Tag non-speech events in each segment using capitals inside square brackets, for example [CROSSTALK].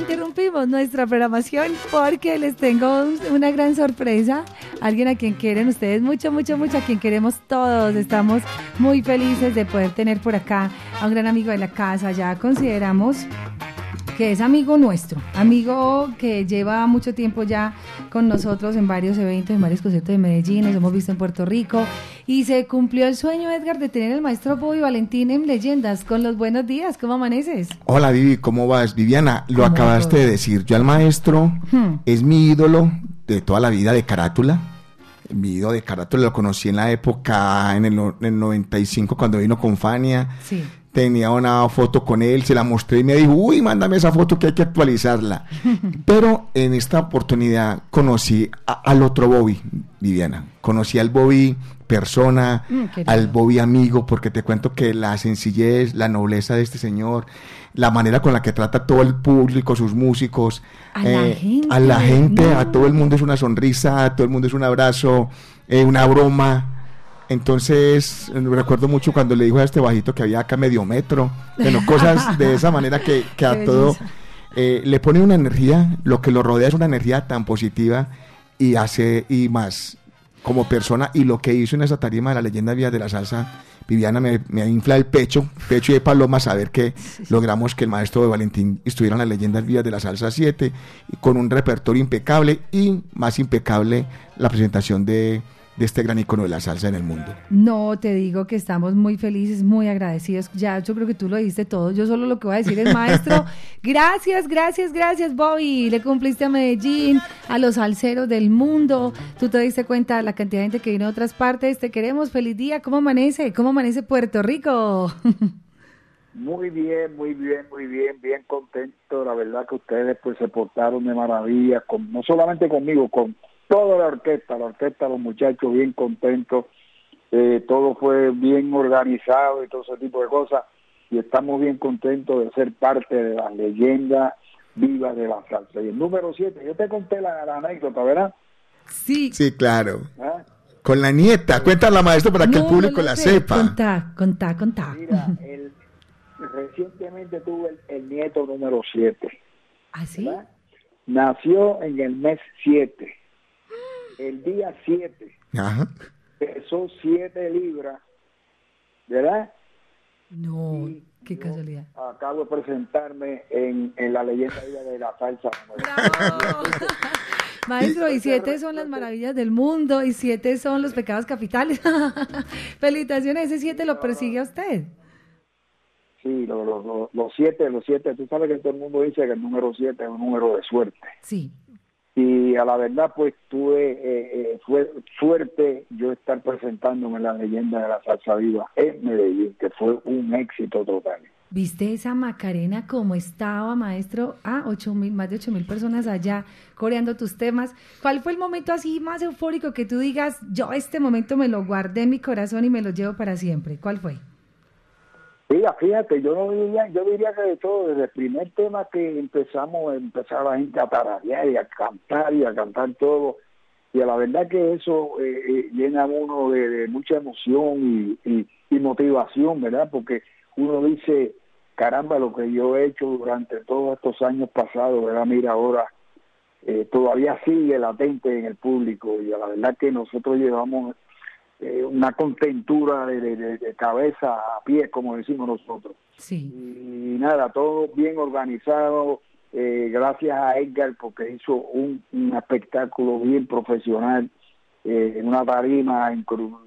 interrumpimos nuestra programación porque les tengo una gran sorpresa. Alguien a quien quieren ustedes mucho, mucho, mucho, a quien queremos todos. Estamos muy felices de poder tener por acá a un gran amigo de la casa. Ya consideramos que es amigo nuestro, amigo que lleva mucho tiempo ya con nosotros en varios eventos, en varios conciertos de Medellín, nos hemos visto en Puerto Rico y se cumplió el sueño, Edgar, de tener al maestro Bobby Valentín en Leyendas. Con los buenos días, ¿cómo amaneces? Hola Vivi, ¿cómo vas? Viviana, lo acabaste de decir, yo al maestro hmm. es mi ídolo de toda la vida de carátula. Mi ídolo de carátula lo conocí en la época, en el, en el 95, cuando vino con Fania. Sí tenía una foto con él, se la mostré y me dijo, uy, mándame esa foto que hay que actualizarla. [LAUGHS] Pero en esta oportunidad conocí al otro Bobby, Viviana. Conocí al Bobby persona, mm, al Bobby amigo, porque te cuento que la sencillez, la nobleza de este señor, la manera con la que trata a todo el público, sus músicos, a la eh, gente, a, todo el mundo es una sonrisa, a todo el mundo es un abrazo, eh, una broma entonces, recuerdo mucho cuando le dijo a este bajito que había acá medio metro, bueno, cosas de [LAUGHS] esa manera que, a todo eh, le pone una energía, lo que lo rodea es una energía tan positiva y hace, y más, como persona, y lo que hizo en esa tarima de la leyenda Vía de la Salsa, Viviana me, me infla el pecho, pecho de paloma, saber que logramos que el maestro de Valentín estuviera en la leyenda Vía de la Salsa 7, con un repertorio impecable y más impecable la presentación de de este gran icono de la salsa en el mundo. No, te digo que estamos muy felices, muy agradecidos. Ya, yo creo que tú lo dijiste todo. Yo solo lo que voy a decir es, [LAUGHS] maestro, gracias, gracias, gracias, Bobby. Le cumpliste a Medellín, a los salseros del mundo. Tú te diste cuenta de la cantidad de gente que vino de otras partes. Te queremos. Feliz día. ¿Cómo amanece? ¿Cómo amanece Puerto Rico? [LAUGHS] Muy bien, muy bien, muy bien, bien contento. La verdad que ustedes pues se portaron de maravilla, con, no solamente conmigo, con toda la orquesta, la orquesta, los muchachos bien contentos, eh, todo fue bien organizado y todo ese tipo de cosas, y estamos bien contentos de ser parte de la leyenda viva de la salsa. Y el número 7, yo te conté la, anécdota, ¿verdad? Sí. Sí, claro. ¿Ah? Con la nieta, cuéntala maestro para que el público la sepa. Contá, contá, contá. Mira, recientemente tuve el, nieto número 7. ¿Ah, sí? Nació en el mes 7 el día 7 pesó 7 libras, ¿verdad? No, qué casualidad. Acabo de presentarme en, en la leyenda de la salsa. [LAUGHS] Maestro, y siete son las maravillas del mundo y siete son los pecados capitales. [LAUGHS] Felicitaciones, ese siete lo persigue a usted. Sí, los, los siete, los siete. Tú sabes que todo el mundo dice que el número siete es un número de suerte. Sí y a la verdad pues tuve eh, eh, fue suerte yo estar presentándome en la leyenda de la salsa viva en Medellín que fue un éxito total ¿Viste esa Macarena como estaba, maestro? Ah, ocho mil, más de ocho mil personas allá coreando tus temas. ¿Cuál fue el momento así más eufórico que tú digas, yo este momento me lo guardé en mi corazón y me lo llevo para siempre? ¿Cuál fue? Fíjate, yo no diría, yo diría que de todo, desde el primer tema que empezamos, empezar la gente a tararear y a cantar y a cantar todo, y a la verdad que eso eh, eh, llena uno de, mucha emoción y, motivación, ¿verdad? Porque uno dice, caramba, lo que yo he hecho durante todos estos años pasados, ¿verdad? Mira, ahora eh, todavía sigue latente en el público y a la verdad que nosotros llevamos eh, una contentura de, cabeza a pie, como decimos nosotros. Sí. Y nada, todo bien organizado, eh, gracias a Edgar porque hizo un, espectáculo bien profesional, eh, en una tarima,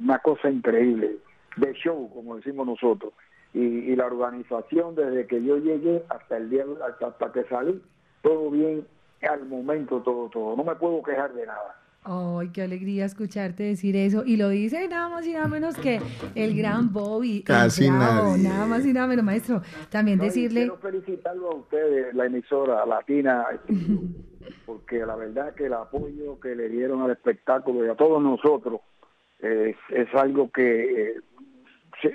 una cosa increíble, de show, como decimos nosotros. Y, la organización desde que yo llegué hasta el día, hasta, hasta que salí, todo bien al momento, todo, todo. No me puedo quejar de nada. Ay, qué alegría escucharte decir eso. Y lo dice nada más y nada menos que el gran Bobby. Casi nada. Nada más y nada menos, maestro. También decirle... Quiero felicitarlo a ustedes, la emisora latina, [LAUGHS] porque la verdad que el apoyo que le dieron al espectáculo y a todos nosotros es, algo que... Eh,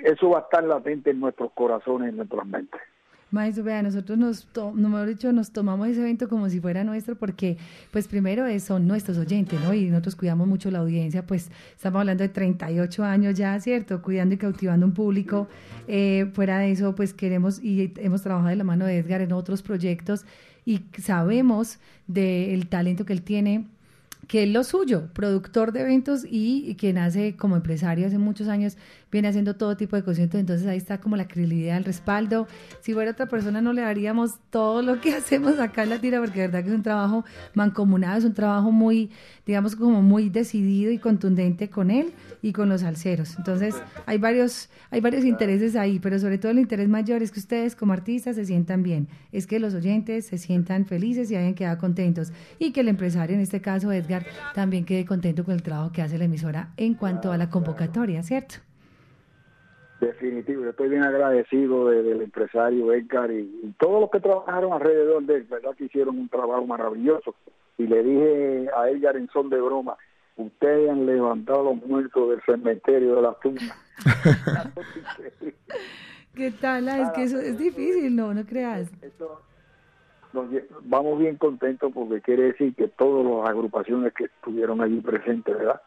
eso va a estar latente en nuestros corazones y en nuestras mentes. Maestro, vea, nosotros nos, to mejor dicho, nos tomamos ese evento como si fuera nuestro porque, pues primero son nuestros oyentes, ¿no? Y nosotros cuidamos mucho la audiencia, pues estamos hablando de 38 años ya, ¿cierto? Cuidando y cautivando un público. Eh, fuera de eso, pues queremos y hemos trabajado de la mano de Edgar en otros proyectos y sabemos del talento que él tiene que es lo suyo, productor de eventos y, quien hace como empresario hace muchos años, viene haciendo todo tipo de cosas, entonces ahí está como la credibilidad, el respaldo. Si fuera otra persona no le daríamos todo lo que [LAUGHS] hacemos acá en la tira, porque de verdad que es un trabajo mancomunado, es un trabajo muy, digamos, como muy decidido y contundente con él y con los alceros. Entonces hay varios, hay varios intereses ahí, pero sobre todo el interés mayor es que ustedes como artistas se sientan bien, es que los oyentes se sientan felices y hayan quedado contentos y que el empresario, en este caso Edgar, también quede contento con el trabajo que hace la emisora en cuanto a la convocatoria, ¿cierto? Definitivo, yo estoy bien agradecido del empresario Edgar y, todos los que trabajaron alrededor de él, ¿verdad? Que hicieron un trabajo maravilloso. Y le dije a Edgar en son de broma, ustedes han levantado los muertos del cementerio de la tumba. [LAUGHS] ¿Qué tal? Ah, es que eso es difícil, no, no creas. Vamos bien contentos porque quiere decir que todas las agrupaciones que estuvieron allí presentes, ¿verdad?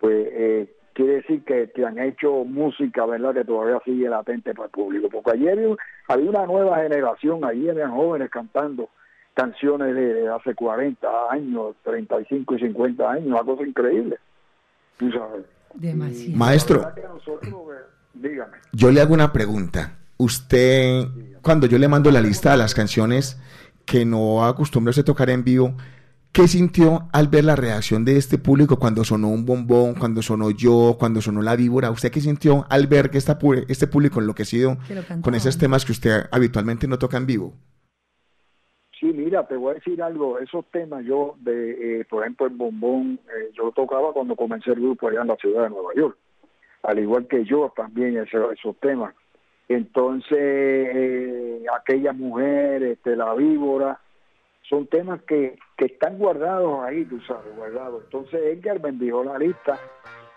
Pues eh, quiere decir que, que, han hecho música, ¿verdad? Que todavía sigue latente para el público. Porque ayer había una nueva generación, allí eran jóvenes cantando canciones de, hace 40 años, 35 y 50 años, una cosa increíble. Tú sabes. Demasiado. Maestro, dígame. yo le hago una pregunta. Usted, cuando yo le mando la lista de las canciones que no acostumbra a tocar en vivo, ¿Qué sintió al ver la reacción de este público cuando sonó un bombón, cuando sonó yo, cuando sonó la víbora? ¿Usted qué sintió al ver que esta, este público enloquecido con esos temas que usted habitualmente no toca en vivo? Sí, mira, te voy a decir algo. Esos temas yo, de, eh, por ejemplo, el bombón, eh, yo lo tocaba cuando comencé el grupo allá en la ciudad de Nueva York. Al igual que yo también, esos, esos temas. Entonces, eh, aquella mujer, este, la víbora, son temas que, que están guardados ahí, tú sabes, guardados. Entonces Edgar me envió la lista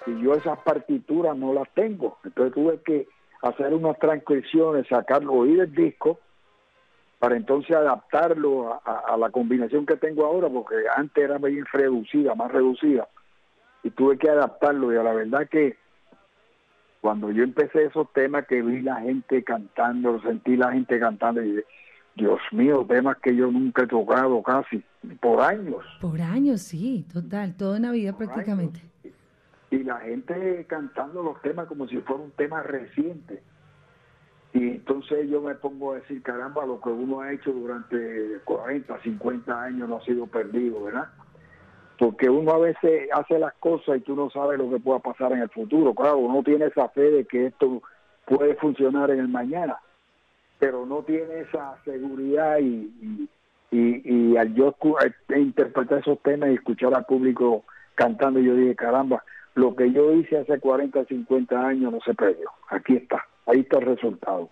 y yo esas partituras no las tengo. Entonces tuve que hacer unas transcripciones, sacarlo, oír el disco, para entonces adaptarlo a, la combinación que tengo ahora, porque antes era bien reducida, más reducida, y tuve que adaptarlo. Y a la verdad que cuando yo empecé esos temas, que vi la gente cantando, sentí la gente cantando, y Dios mío, temas que yo nunca he tocado casi, por años. Por años, sí, total, toda una vida prácticamente. Y la gente cantando los temas como si fuera un tema reciente. Y entonces yo me pongo a decir, caramba, lo que uno ha hecho durante 40, 50 años no ha sido perdido, ¿verdad? Porque uno a veces hace las cosas y tú no sabes lo que pueda pasar en el futuro. Claro, uno tiene esa fe de que esto puede funcionar en el mañana pero no tiene esa seguridad y, y, al yo interpretar esos temas y escuchar al público cantando, yo dije, caramba, lo que yo hice hace 40, 50 años no se perdió. Aquí está, ahí está el resultado.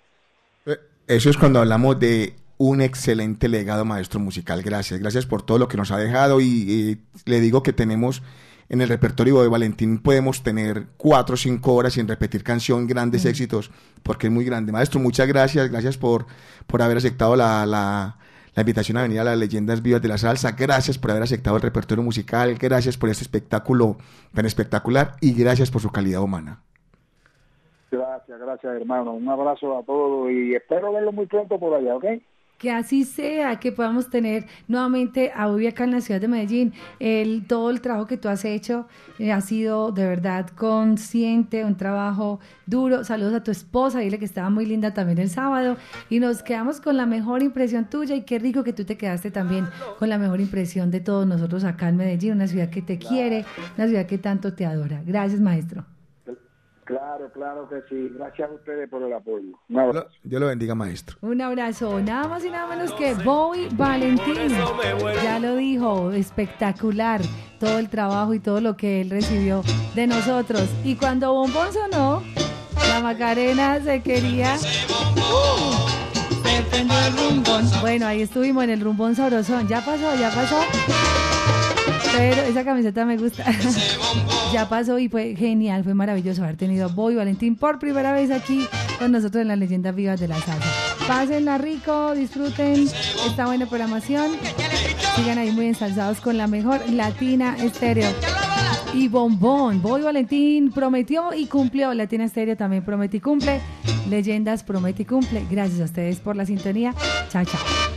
Eh, eso es cuando hablamos de un excelente legado maestro musical. Gracias, gracias por todo lo que nos ha dejado y le digo que tenemos en el repertorio de Valentín podemos tener cuatro o cinco horas sin repetir canción, grandes éxitos, porque es muy grande. Maestro, muchas gracias, gracias por, por haber aceptado la, la, invitación a venir a las leyendas vivas de la salsa, gracias por haber aceptado el repertorio musical, gracias por este espectáculo tan espectacular y gracias por su calidad humana. Gracias, gracias hermano. Un abrazo a todos y espero verlo muy pronto por allá, ¿ok? Que así sea, que podamos tener nuevamente a Ubi acá en la ciudad de Medellín. El, todo el trabajo que tú has hecho eh, ha sido de verdad consciente, un trabajo duro. Saludos a tu esposa, dile que estaba muy linda también el sábado. Y nos quedamos con la mejor impresión tuya y qué rico que tú te quedaste también con la mejor impresión de todos nosotros acá en Medellín, una ciudad que te quiere, una ciudad que tanto te adora. Gracias, maestro. Claro, claro que sí. Gracias a ustedes por el apoyo. Un abrazo. Dios lo bendiga, maestro. Un abrazo. Nada más y nada menos que Bowie Valentín. Ya lo dijo, espectacular todo el trabajo y todo lo que él recibió de nosotros. Y cuando Bombón sonó, la Macarena se quería... Uh, el rumbón. Bueno, ahí estuvimos en el rumbón sabrosón. Ya pasó, ya pasó. Pero esa camiseta me gusta. [LAUGHS] ya pasó y fue genial, fue maravilloso haber tenido a Boy Valentín por primera vez aquí con nosotros en las leyendas vivas de la salsa. Pásenla rico, disfruten esta buena programación. Sigan ahí muy ensalzados con la mejor Latina Estéreo. Y Bombón, Boy Valentín prometió y cumplió. Latina Estéreo también promete y cumple. Leyendas promete y cumple. Gracias a ustedes por la sintonía. Chao, chao.